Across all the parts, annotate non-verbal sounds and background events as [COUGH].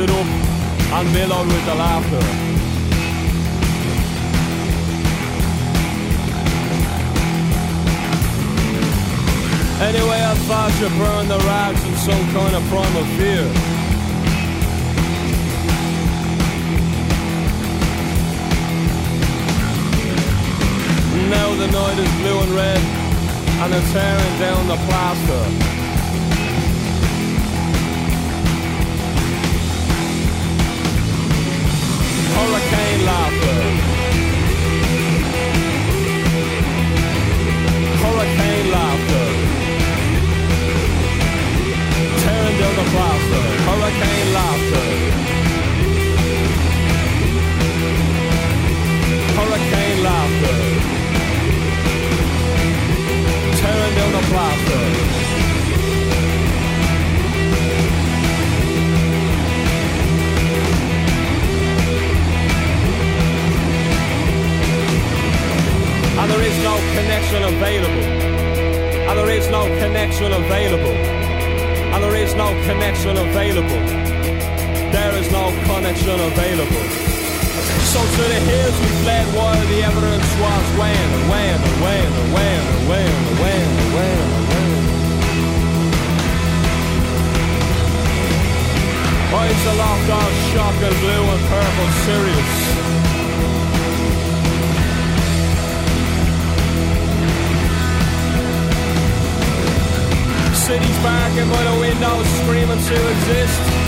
it up and mellowed with the laughter. Anyway, I thought you burned the rags in some kind of primal fear. Now the night is blue and red, and it's tearing down the plaster. Hurricane laughter. Tearing down the plaster. Hurricane laughter. Hurricane laughter. Tearing down the. And there is no connection available. And there is no connection available. And there is no connection available. There is no connection available. So to the hills we fled while the evidence was weighing and weighing and weighing and weighing and weighing and weighing weighing and weighing. Eyes aloft on shock and blue and purple Sirius. City's barking by the windows, screaming to exist.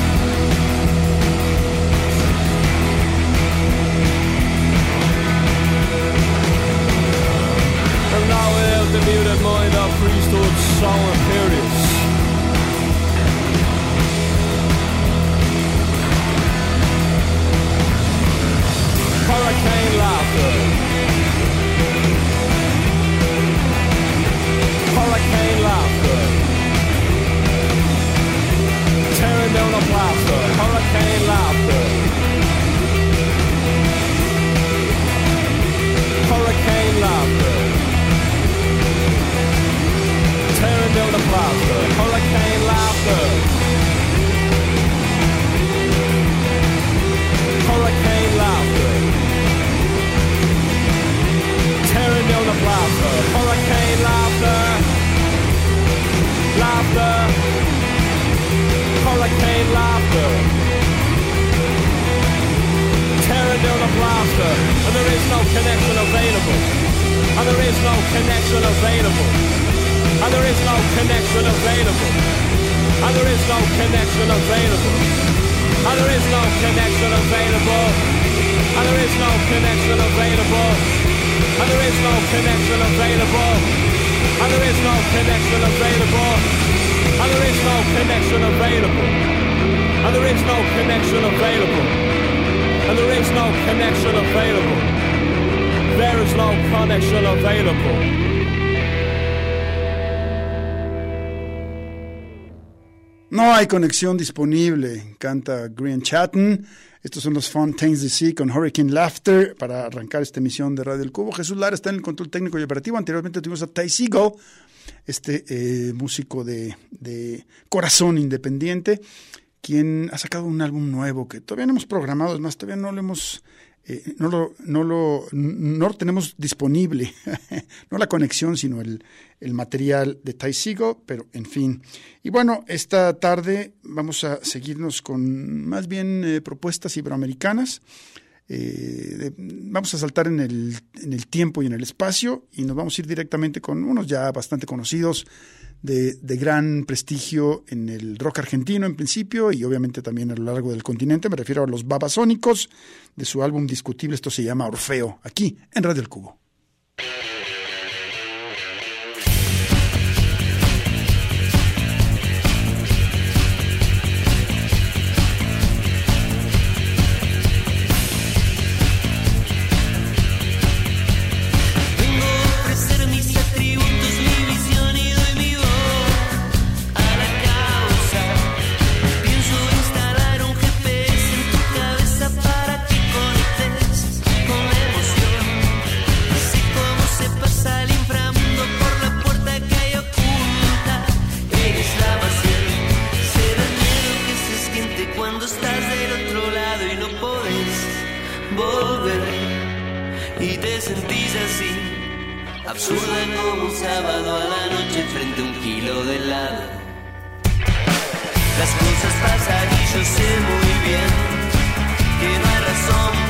Conexión disponible, canta Green Chatton. Estos son los Fontaines DC con Hurricane Laughter para arrancar esta emisión de Radio El Cubo. Jesús Lara está en el control técnico y operativo. Anteriormente tuvimos a Ty Seagull este eh, músico de, corazón independiente, quien ha sacado un álbum nuevo que todavía no hemos programado, es más, todavía no lo hemos... Eh, no, lo, no, lo, no lo tenemos disponible, [LAUGHS] no la conexión, sino el, el material de Taisigo, pero en fin. Y bueno, esta tarde vamos a seguirnos con más bien eh, propuestas iberoamericanas. Eh, vamos a saltar en el, en el, tiempo y en el espacio y nos vamos a ir directamente con unos ya bastante conocidos de, gran prestigio en el rock argentino en principio y obviamente también a lo largo del continente. Me refiero a los Babasónicos de su álbum discutible, esto se llama Orfeo, aquí en Radio El Cubo. kilo de helado. Las cosas pasan y yo sé muy bien que no hay razón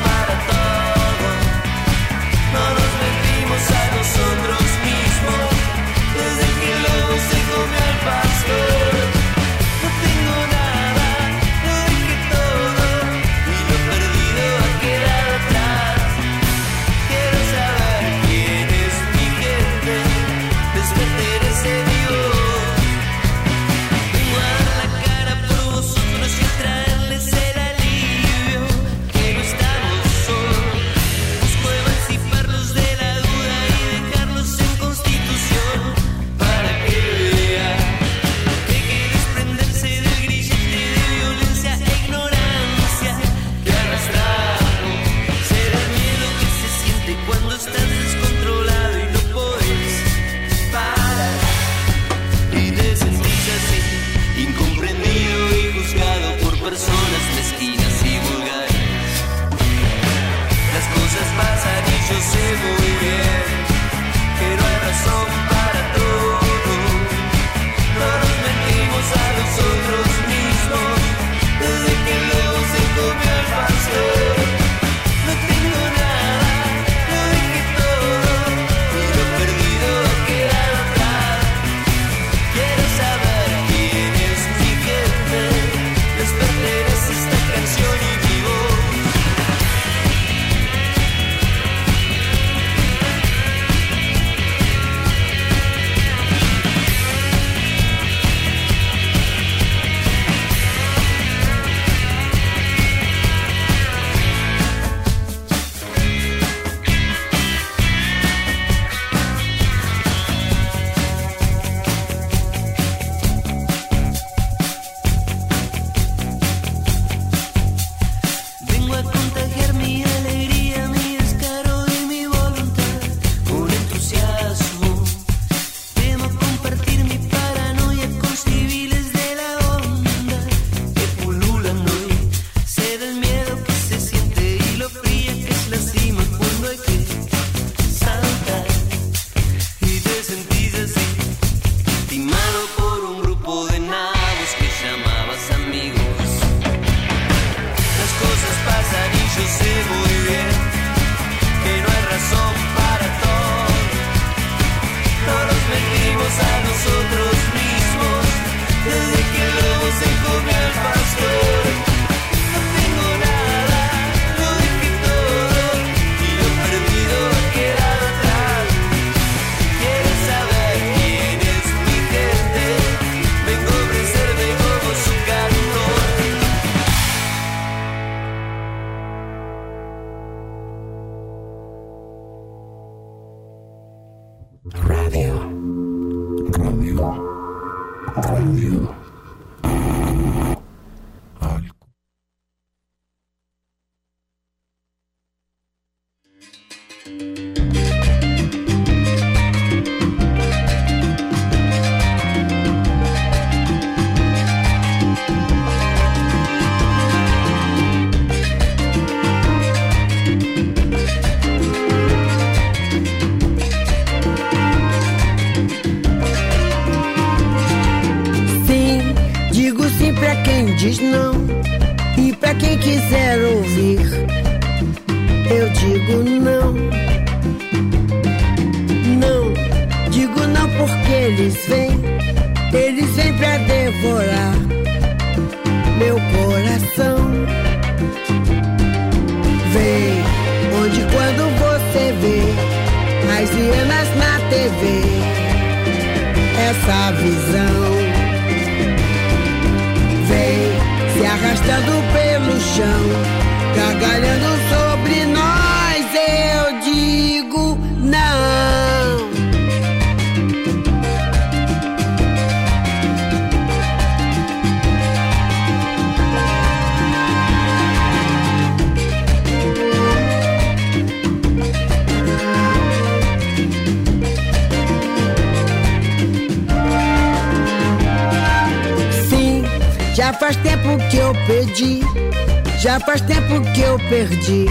verde.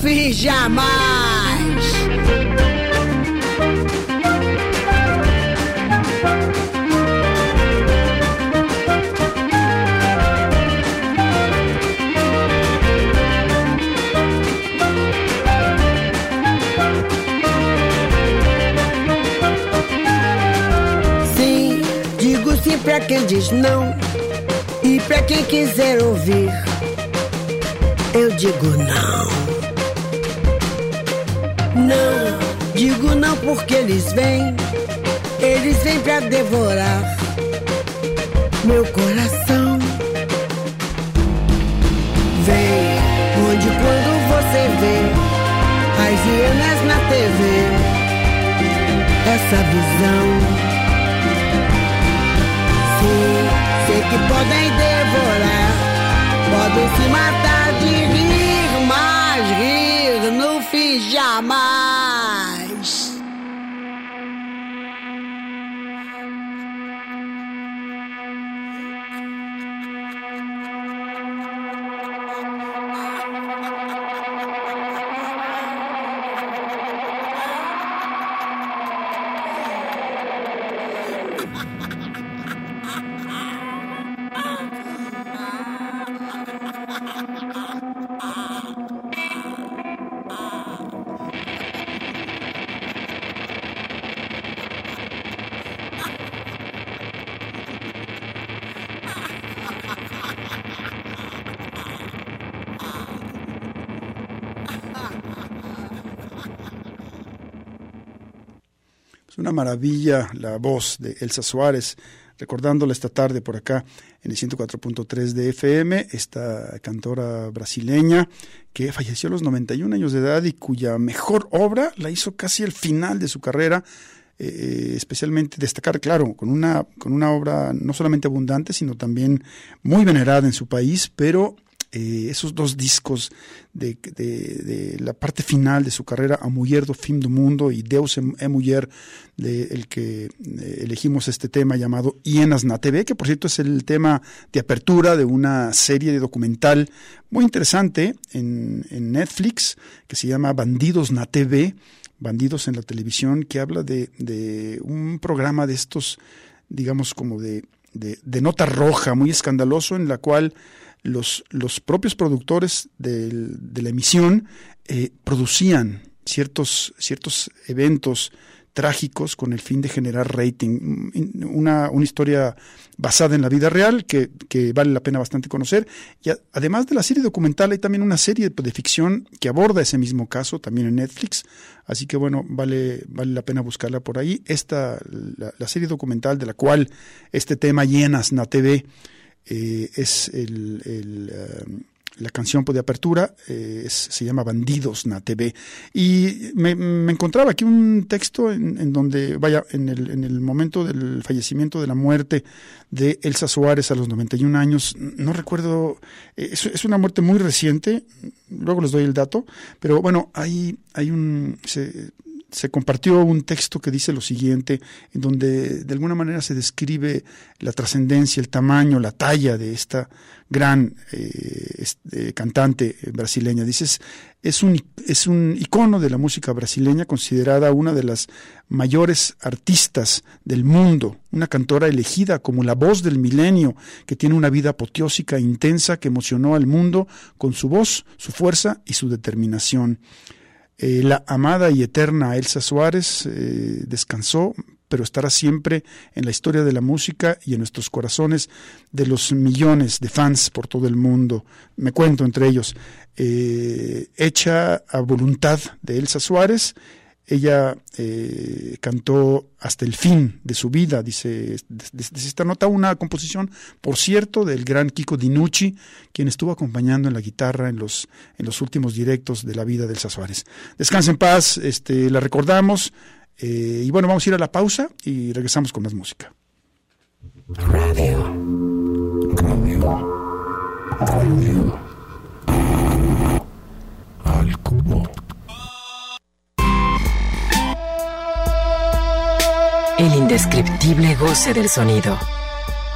Fim jamais. Sim, digo sim pra quem diz não. E pra quem quiser ouvir, eu digo. Não, porque eles vêm. Eles vêm pra devorar meu coração. Vem, onde quando você vê as hienas na TV, essa visão. Sim, sei que podem devorar, podem se matar de rir, mas rir ha ha ha una maravilla la voz de Elsa Suárez, recordándola esta tarde por acá en el 104.3 de FM, esta cantora brasileña que falleció a los 91 años de edad y cuya mejor obra la hizo casi al final de su carrera, eh, especialmente destacar, claro, con una, con una obra no solamente abundante, sino también muy venerada en su país, pero eh, esos dos discos de, la parte final de su carrera, A Mujer do Fim do Mundo y Deus é Mujer, de el que eh, elegimos este tema llamado Hienas na TV, que por cierto es el tema de apertura de una serie de documental muy interesante en, en Netflix que se llama Bandidos na TV, Bandidos en la televisión, que habla de, de un programa de estos, digamos, como de, de, de nota roja, muy escandaloso, en la cual los, los propios productores del, de la emisión eh, producían ciertos, ciertos eventos trágicos con el fin de generar rating. Una, una historia basada en la vida real que, que, vale la pena bastante conocer. Y a, además de la serie documental, hay también una serie de ficción que aborda ese mismo caso, también en Netflix. Así que bueno, vale, vale la pena buscarla por ahí. Esta, la, la serie documental de la cual este tema llenas na TV eh, es el, uh, la canción de apertura eh, es, se llama Bandidos na TV. Y me, me encontraba aquí un texto en, en, donde, vaya, en el, en el momento del fallecimiento, de la muerte de Elsa Suárez a los 91 años, no recuerdo, eh, es, es, una muerte muy reciente, luego les doy el dato, pero bueno, hay, hay un... Se, se compartió un texto que dice lo siguiente, en donde de alguna manera se describe la trascendencia, el tamaño, la talla de esta gran eh, este, cantante brasileña. Dices, es un, es un icono de la música brasileña, considerada una de las mayores artistas del mundo, una cantora elegida como la voz del milenio, que tiene una vida apoteósica intensa que emocionó al mundo con su voz, su fuerza y su determinación. Eh, la amada y eterna Elsa Suárez eh, descansó, pero estará siempre en la historia de la música y en nuestros corazones de los millones de fans por todo el mundo. Me cuento entre ellos. Eh, hecha a voluntad de Elsa Suárez, ella eh, cantó hasta el fin de su vida, dice, desde esta nota, una composición, por cierto, del gran Kiko Dinucci, quien estuvo acompañando en la guitarra en los, en los últimos directos de la vida del Suárez. Descansa en paz, este, la recordamos. Eh, y bueno, vamos a ir a la pausa y regresamos con más música. Radio. Radio. Radio. indescriptible goce del sonido.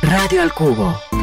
Radio al Cubo.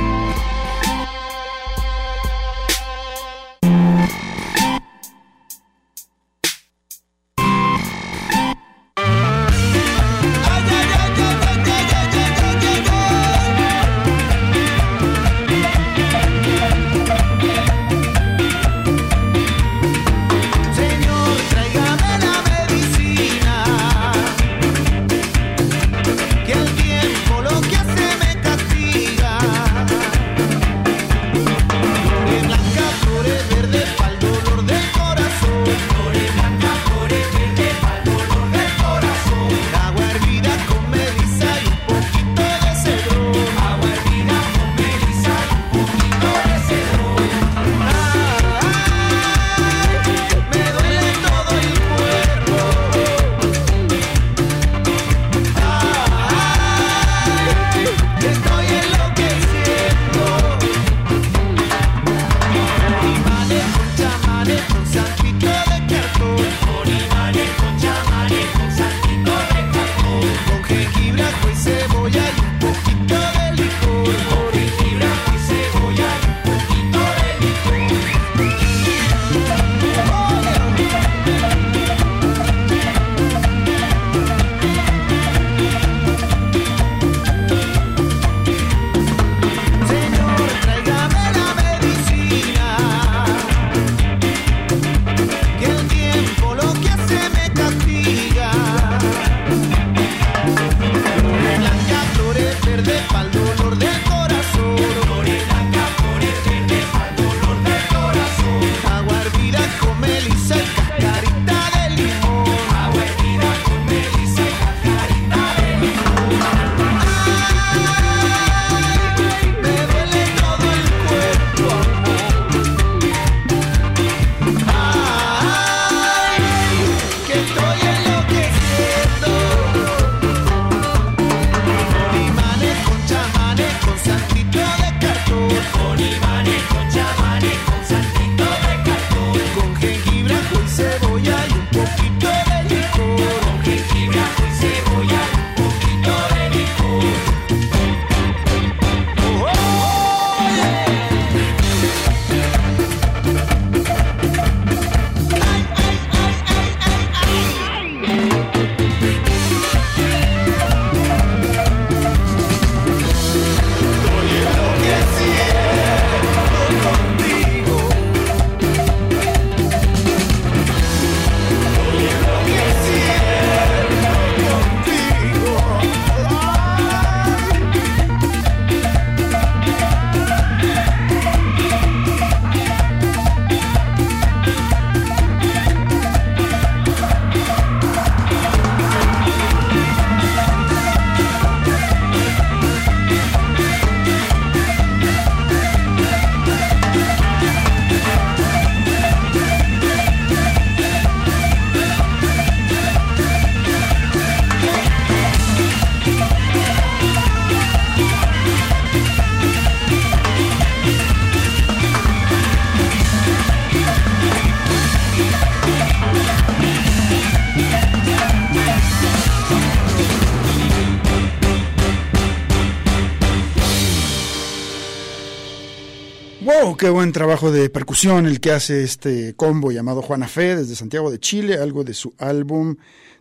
qué buen trabajo de percusión el que hace este combo llamado Juana Fe desde Santiago de Chile, algo de su álbum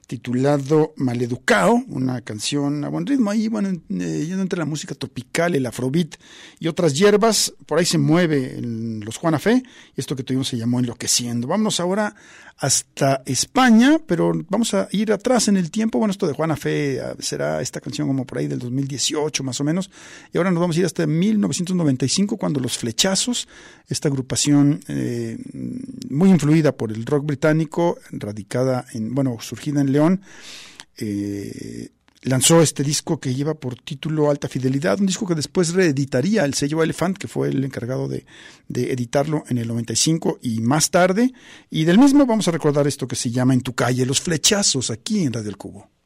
titulado Maleducao, una canción a buen ritmo. Ahí, bueno, eh, yendo entre la música tropical, el afrobeat y otras hierbas, por ahí se mueve en los Juana Fe. Y esto que tuvimos se llamó Enloqueciendo. Vámonos ahora hasta España, pero vamos a ir atrás en el tiempo, bueno, esto de Juana Fe eh, será esta canción como por ahí del 2018 más o menos, y ahora nos vamos a ir hasta 1995 cuando Los Flechazos, esta agrupación eh, muy influida por el rock británico, radicada en, bueno, surgida en León, eh, lanzó este disco que lleva por título Alta Fidelidad, un disco que después reeditaría el sello Elephant, que fue el encargado de, de, editarlo en el 95 y más tarde. Y del mismo vamos a recordar esto que se llama En tu calle, Los Flechazos, aquí en Radio El Cubo.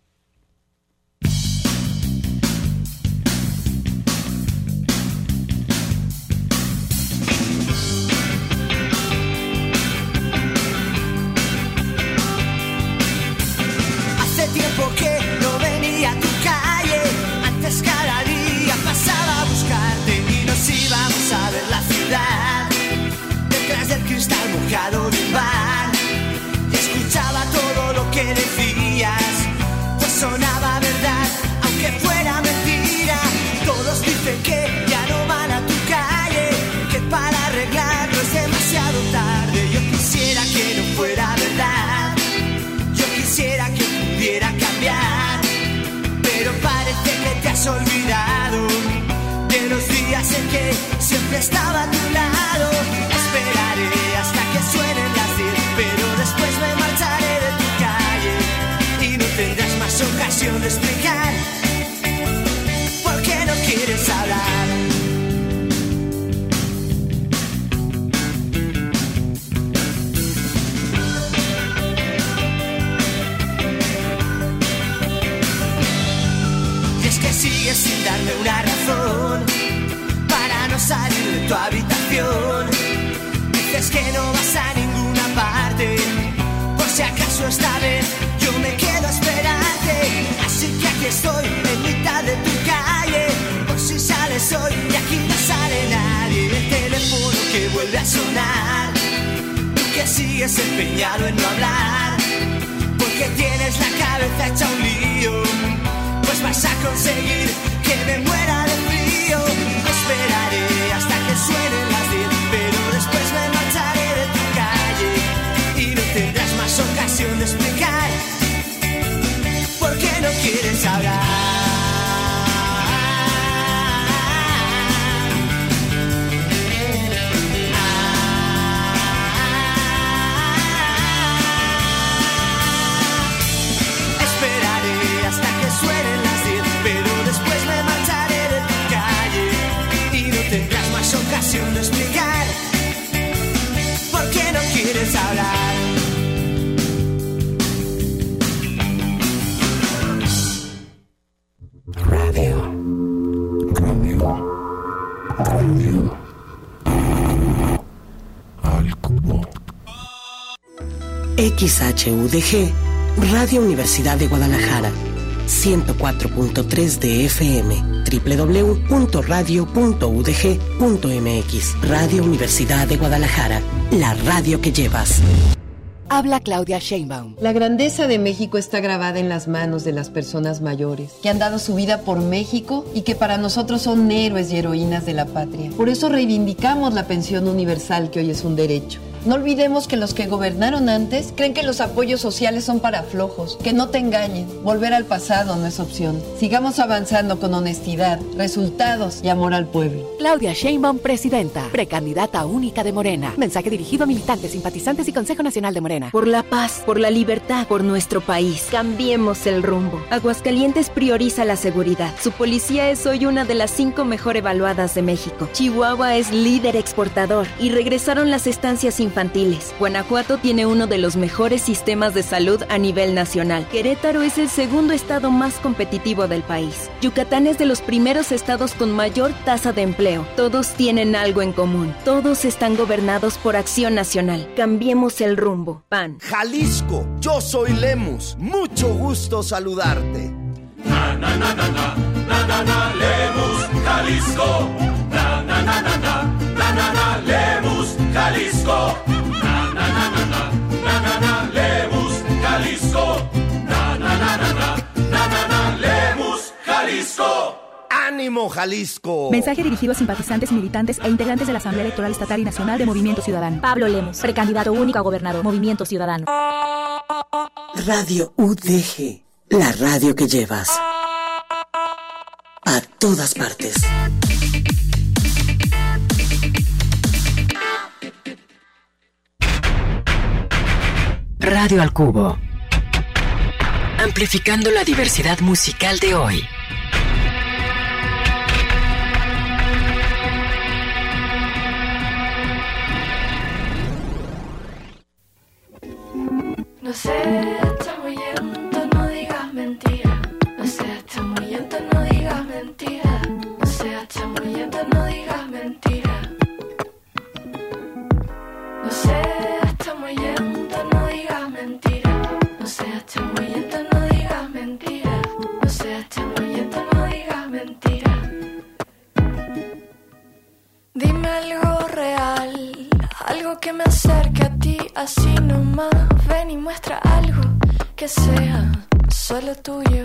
XHUDG, Radio Universidad de Guadalajara, 104.3 de FM, www.radio.udg.mx, Radio Universidad de Guadalajara, la radio que llevas. Habla Claudia Sheinbaum. La grandeza de México está grabada en las manos de las personas mayores, que han dado su vida por México y que para nosotros son héroes y heroínas de la patria. Por eso reivindicamos la pensión universal que hoy es un derecho. No olvidemos que los que gobernaron antes creen que los apoyos sociales son para flojos, que no te engañen. Volver al pasado no es opción. Sigamos avanzando con honestidad, resultados y amor al pueblo. Claudia Sheinbaum, presidenta, precandidata única de Morena. Mensaje dirigido a militantes, simpatizantes y Consejo Nacional de Morena. Por la paz, por la libertad, por nuestro país. Cambiemos el rumbo. Aguascalientes prioriza la seguridad. Su policía es hoy una de las cinco mejor evaluadas de México. Chihuahua es líder exportador y regresaron las estancias infantiles. Guanajuato tiene uno de los mejores sistemas de salud a nivel nacional. Querétaro es el segundo estado más competitivo del país. Yucatán es de los primeros estados con mayor tasa de empleo. Todos tienen algo en común. Todos están gobernados por acción nacional. Cambiemos el rumbo. PAN. Jalisco, yo soy Lemus. Mucho gusto saludarte. Na na na na na na na, na na na, Lemus, Jalisco. Na na na na na, na na Lemus, Jalisco. Na na na na na, na na Lemus, Jalisco. ¡Ánimo, Jalisco! Mensaje dirigido a simpatizantes, militantes e integrantes de la Asamblea Electoral Estatal y Nacional de Movimiento Ciudadano. Pablo Lemos, precandidato único a gobernador, Movimiento Ciudadano. Radio UDG, la radio que llevas a todas partes. Radio al Cubo. Amplificando la diversidad musical de hoy. No sé, está muy lento, no digas mentira. No sé, está muy lento, no digas mentira. No sé, está muy lento, no digas mentira. No sé, tuyo.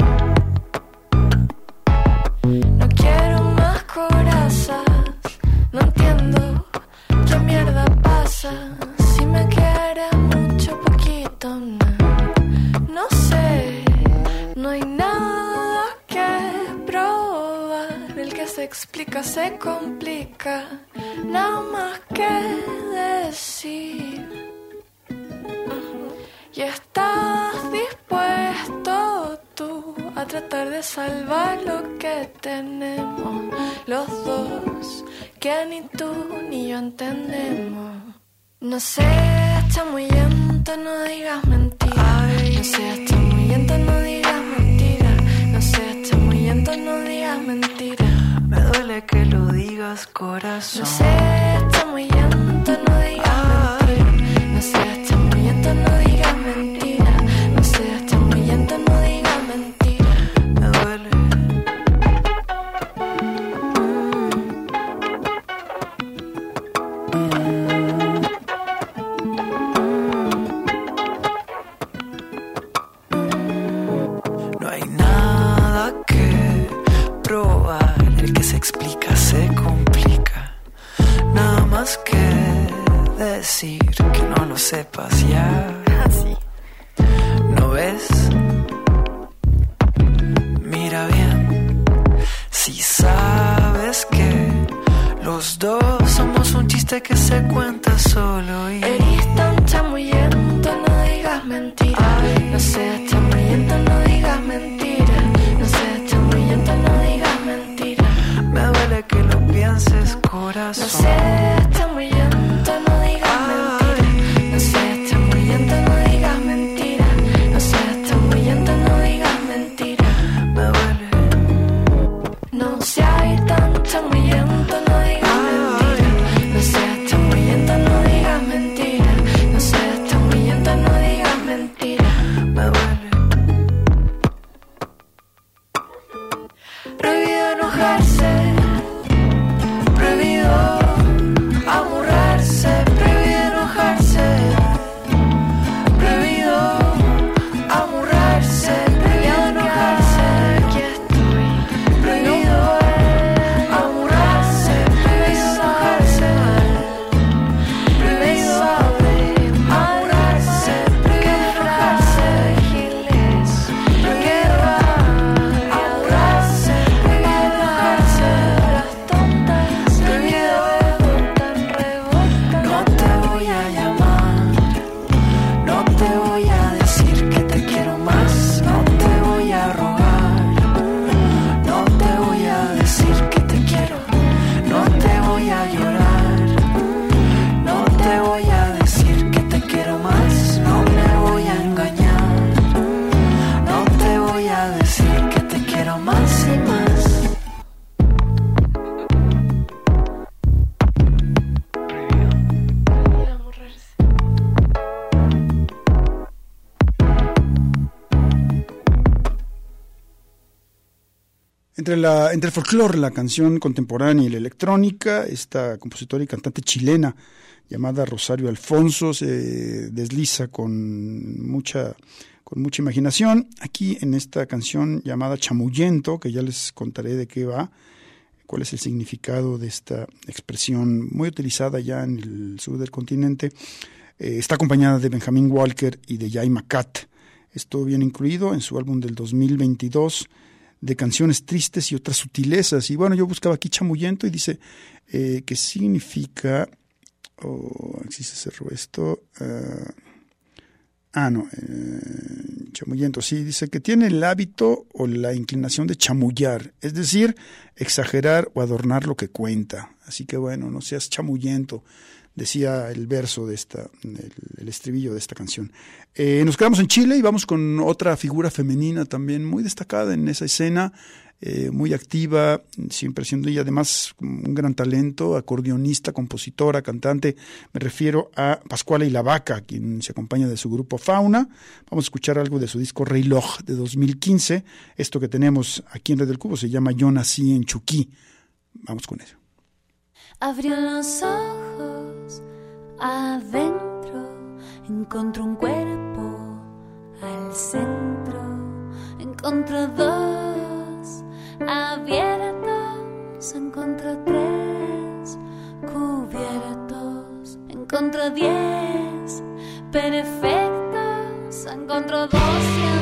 Decir que no lo sepas ya. [LAUGHS] Así. ¿No ves? Mira bien. Si sabes que los dos somos un chiste que se cuenta solo y. Eres tan chamuyento, no digas mentiras. No sé, chamuyento, no digas mentiras. No sé, chamuyento, no digas mentiras. Me duele que lo pienses, corazón. No sé, Entre, el folclore, la canción contemporánea y la electrónica, esta compositora y cantante chilena llamada Rosario Alfonso se desliza con mucha con mucha imaginación. Aquí en esta canción llamada Chamullento, que ya les contaré de qué va, cuál es el significado de esta expresión muy utilizada ya en el sur del continente, eh, está acompañada de Benjamin Walker y de Jay Macat. Esto viene incluido en su álbum del 2022 de canciones tristes y otras sutilezas. Y bueno, yo buscaba aquí chamullento y dice eh, que significa, oh, si se cerró esto, ah, ah, no, eh, sí, dice que tiene el hábito o la inclinación de chamullar, es decir, exagerar o adornar lo que cuenta. Así que bueno, no seas chamullento decía el verso de esta, el, estribillo de esta canción. Eh, nos quedamos en Chile y vamos con otra figura femenina también muy destacada en esa escena, eh, muy activa, siempre siendo ella además un gran talento, acordeonista, compositora, cantante. Me refiero a Pascuala y la Vaca, quien se acompaña de su grupo Fauna. Vamos a escuchar algo de su disco Rey Loj de 2015. Esto que tenemos aquí en Red del Cubo se llama Yo nací en Chuquí. Vamos con ello. Abrió los ojos adentro, encontró un cuerpo al centro, encontró dos abiertos, encontró tres cubiertos, encontró diez perfectos, encontró doscientos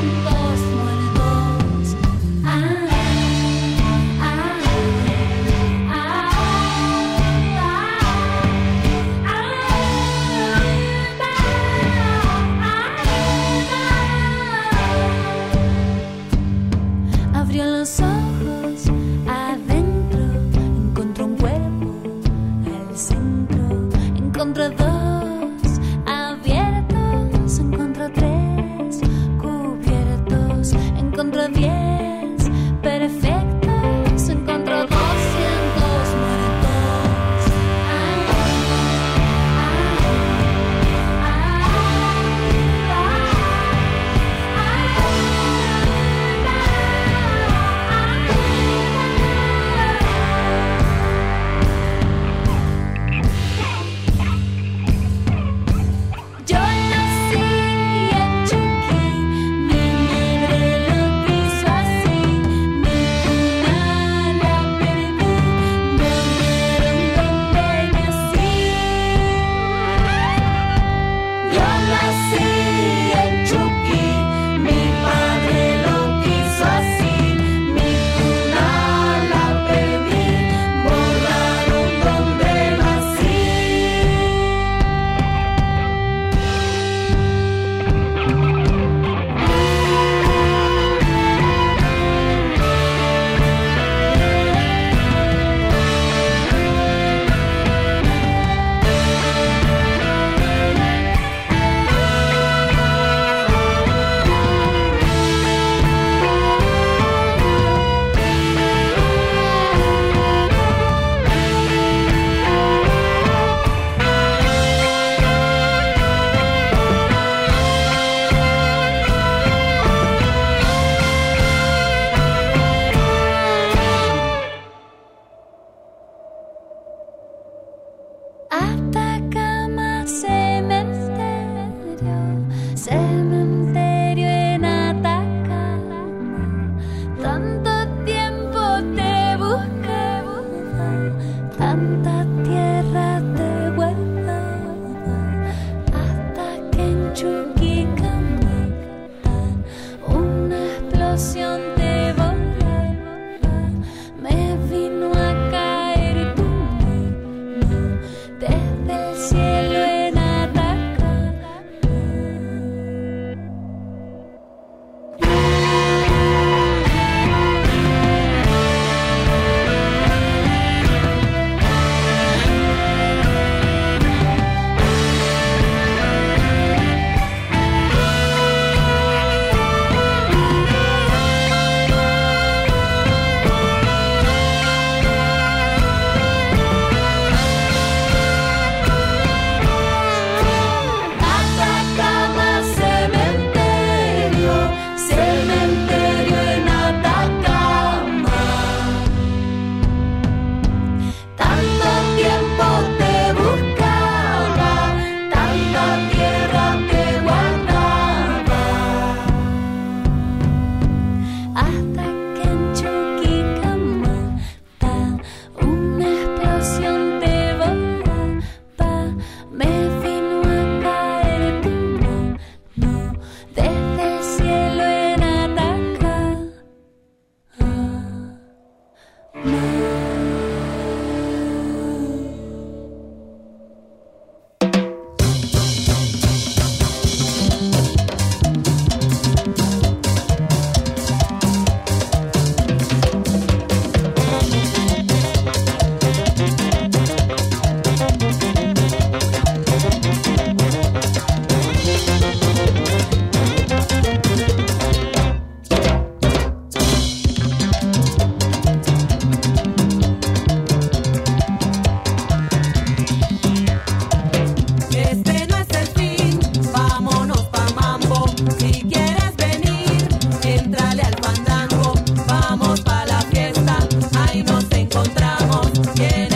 Yeah.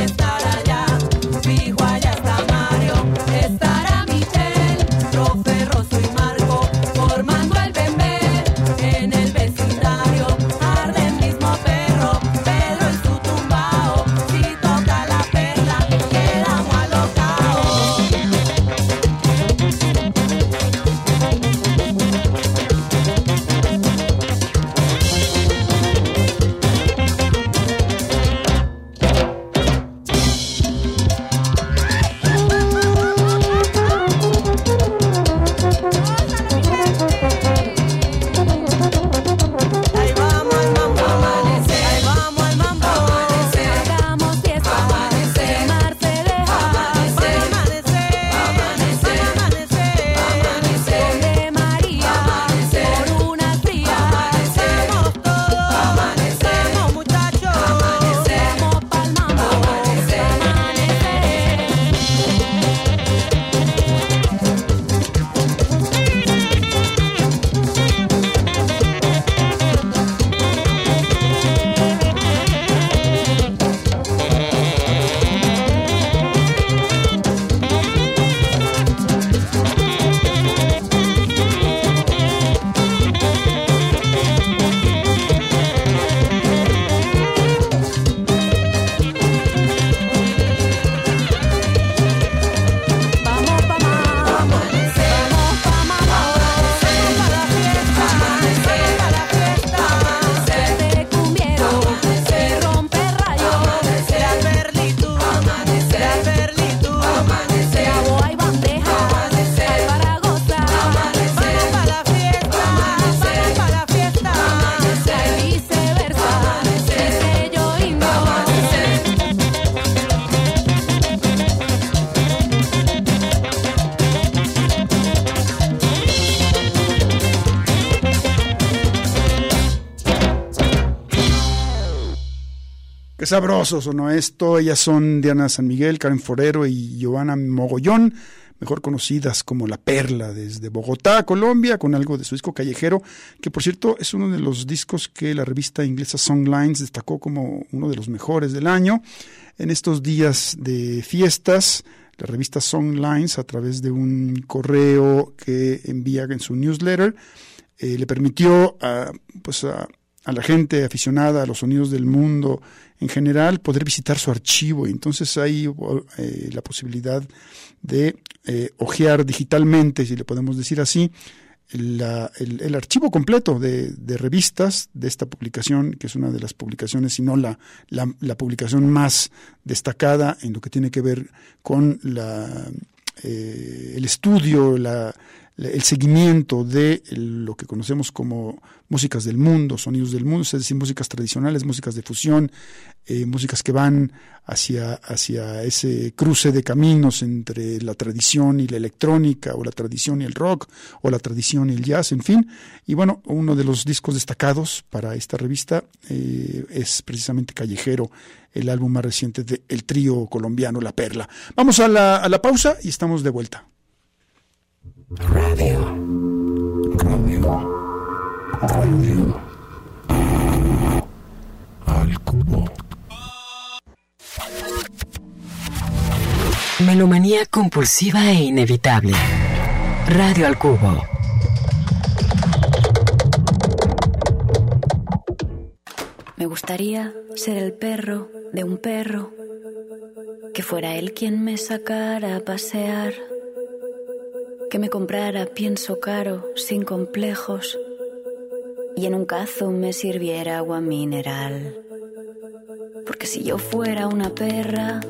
Qué sabroso sonó esto. Ellas son Diana San Miguel, Karen Forero y Giovanna Mogollón, mejor conocidas como La Perla, desde Bogotá, Colombia, con algo de su disco callejero, que por cierto es uno de los discos que la revista inglesa Songlines destacó como uno de los mejores del año. En estos días de fiestas, la revista Songlines, a través de un correo que envía en su newsletter, eh, le permitió a, pues a la gente aficionada a los sonidos del mundo en general poder visitar su archivo. Entonces hay eh, la posibilidad de eh, ojear digitalmente, si le podemos decir así, el, archivo completo de, de revistas de esta publicación, que es una de las publicaciones, si no la, la, publicación más destacada en lo que tiene que ver con la, eh, el estudio, la- el seguimiento de lo que conocemos como músicas del mundo, sonidos del mundo, es decir, músicas tradicionales, músicas de fusión, eh, músicas que van hacia, hacia ese cruce de caminos entre la tradición y la electrónica, o la tradición y el rock, o la tradición y el jazz, en fin. Y bueno, uno de los discos destacados para esta revista eh, es precisamente Callejero, el álbum más reciente de el trío colombiano La Perla. Vamos a la, a la pausa y estamos de vuelta. Radio. Radio. Radio. Al cubo. Melomanía compulsiva e inevitable. Radio al cubo. Me gustaría ser el perro de un perro, que fuera él quien me sacara a pasear, que me comprara pienso caro, sin complejos, y en un cazo me sirviera agua mineral. Porque si yo fuera una perra,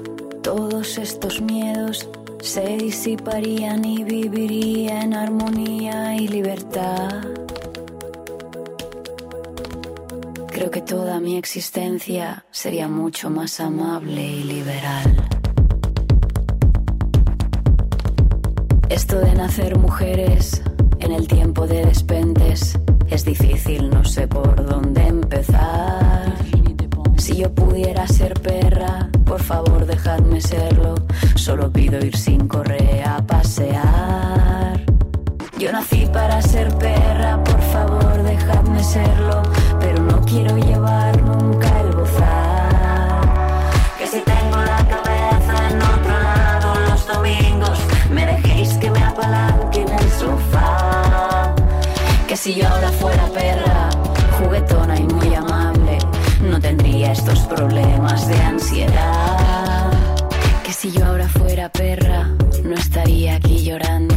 todos estos miedos se disiparían y viviría en armonía y libertad. Creo que toda mi existencia sería mucho más amable y liberal. Esto de nacer mujeres en el tiempo de despentes es difícil, no sé por dónde empezar. Si yo pudiera ser perra, por favor dejadme serlo. Solo pido ir sin correa a pasear. Yo nací para ser perra, por favor dejadme serlo, pero no quiero llevar nunca si yo ahora fuera perra, juguetona y muy amable, no tendría estos problemas de ansiedad. Que si yo ahora fuera perra, no estaría aquí llorando,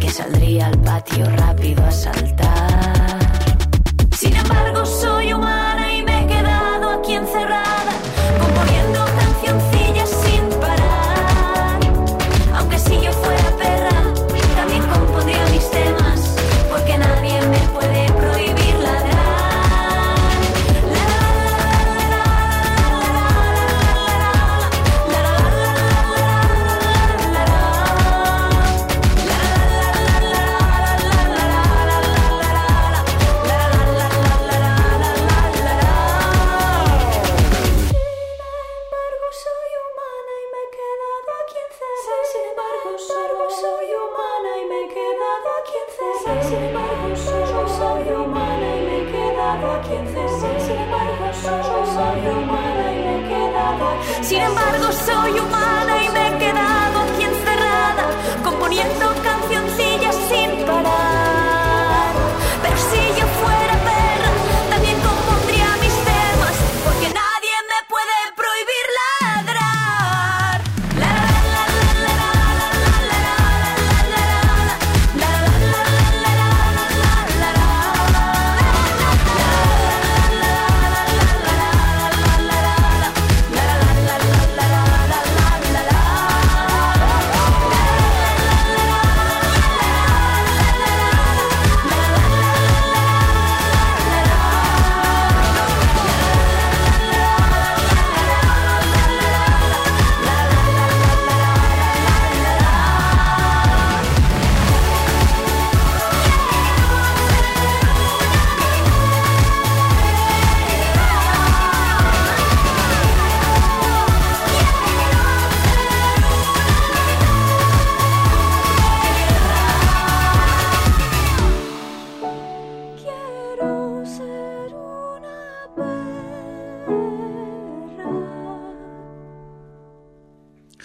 que saldría al patio rápido a saltar.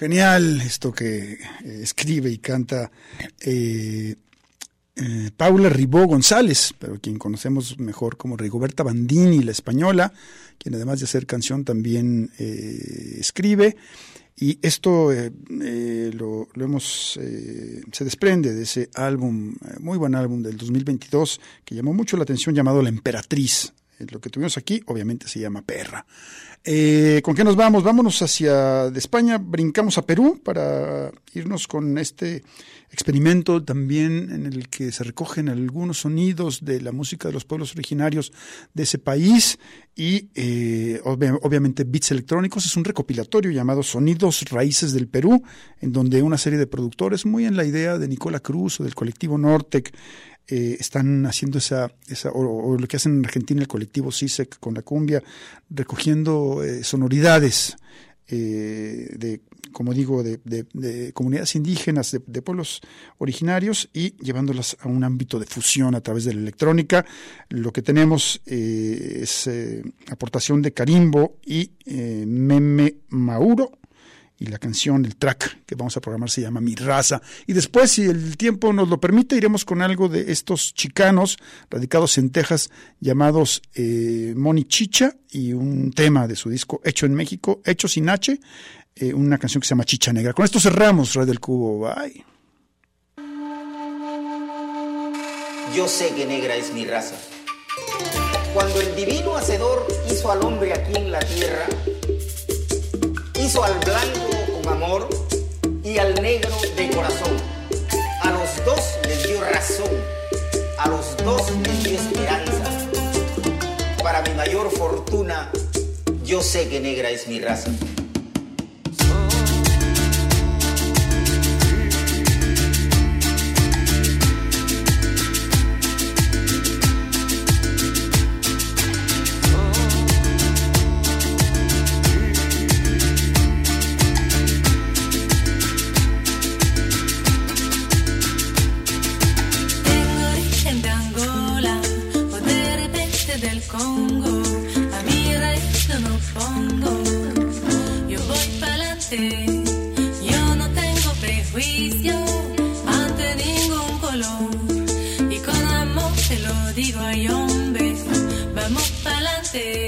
Genial esto que eh, escribe y canta eh, eh, Paula Ribó González, pero quien conocemos mejor como Rigoberta Bandini, la española, quien además de hacer canción también escribe. Y esto lo, lo hemos, se desprende de ese álbum, muy buen álbum del 2022, que llamó mucho la atención, llamado La Emperatriz. Lo que tuvimos aquí, obviamente, se llama Perra. Eh, ¿Con qué nos vamos? Vámonos hacia de España, brincamos a Perú para irnos con este experimento también en el que se recogen algunos sonidos de la música de los pueblos originarios de ese país y eh, obvia- obviamente beats electrónicos. Es un recopilatorio llamado Sonidos Raíces del Perú, en donde una serie de productores, muy en la idea de Nicola Cruz o del colectivo Nortec, eh, están haciendo esa, esa o, lo que hacen en Argentina el colectivo CISEC con la cumbia, recogiendo eh, sonoridades eh, de, como digo, de, de- de comunidades indígenas, de, de pueblos originarios y llevándolas a un ámbito de fusión a través de la electrónica. Lo que tenemos eh, es eh, aportación de Carimbo y eh, Meme Mauro y la canción, el track que vamos a programar se llama Mi Raza. Y después, si el tiempo nos lo permite, iremos con algo de estos chicanos radicados en Texas llamados eh, Moni Chicha y un tema de su disco Hecho en México, Hecho sin H, eh, una canción que se llama Chicha Negra. Con esto cerramos Radio del Cubo. Bye. Yo sé que negra es mi raza. Cuando el divino hacedor hizo al hombre aquí en la tierra, hizo al blanco con amor y al negro de corazón. A los dos les dio razón, a los dos les dio esperanza. Para mi mayor fortuna, yo sé que negra es mi raza. say